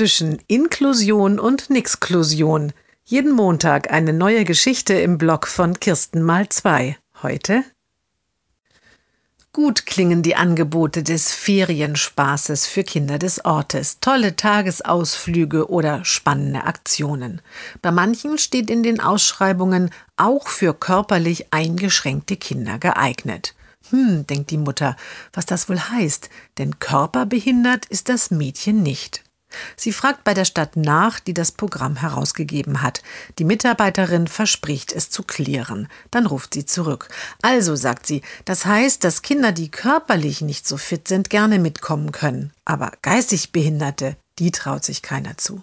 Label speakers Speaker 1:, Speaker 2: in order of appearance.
Speaker 1: zwischen Inklusion und Nixklusion. Jeden Montag eine neue Geschichte im Blog von Kirsten mal zwei. Heute Gut klingen die Angebote des Ferienspaßes für Kinder des Ortes, tolle Tagesausflüge oder spannende Aktionen. Bei manchen steht in den Ausschreibungen auch für körperlich eingeschränkte Kinder geeignet. Hm, denkt die Mutter, was das wohl heißt, denn körperbehindert ist das Mädchen nicht. Sie fragt bei der Stadt nach, die das Programm herausgegeben hat. Die Mitarbeiterin verspricht es zu klären. Dann ruft sie zurück. Also, sagt sie, das heißt, dass Kinder, die körperlich nicht so fit sind, gerne mitkommen können. Aber geistig Behinderte, die traut sich keiner zu.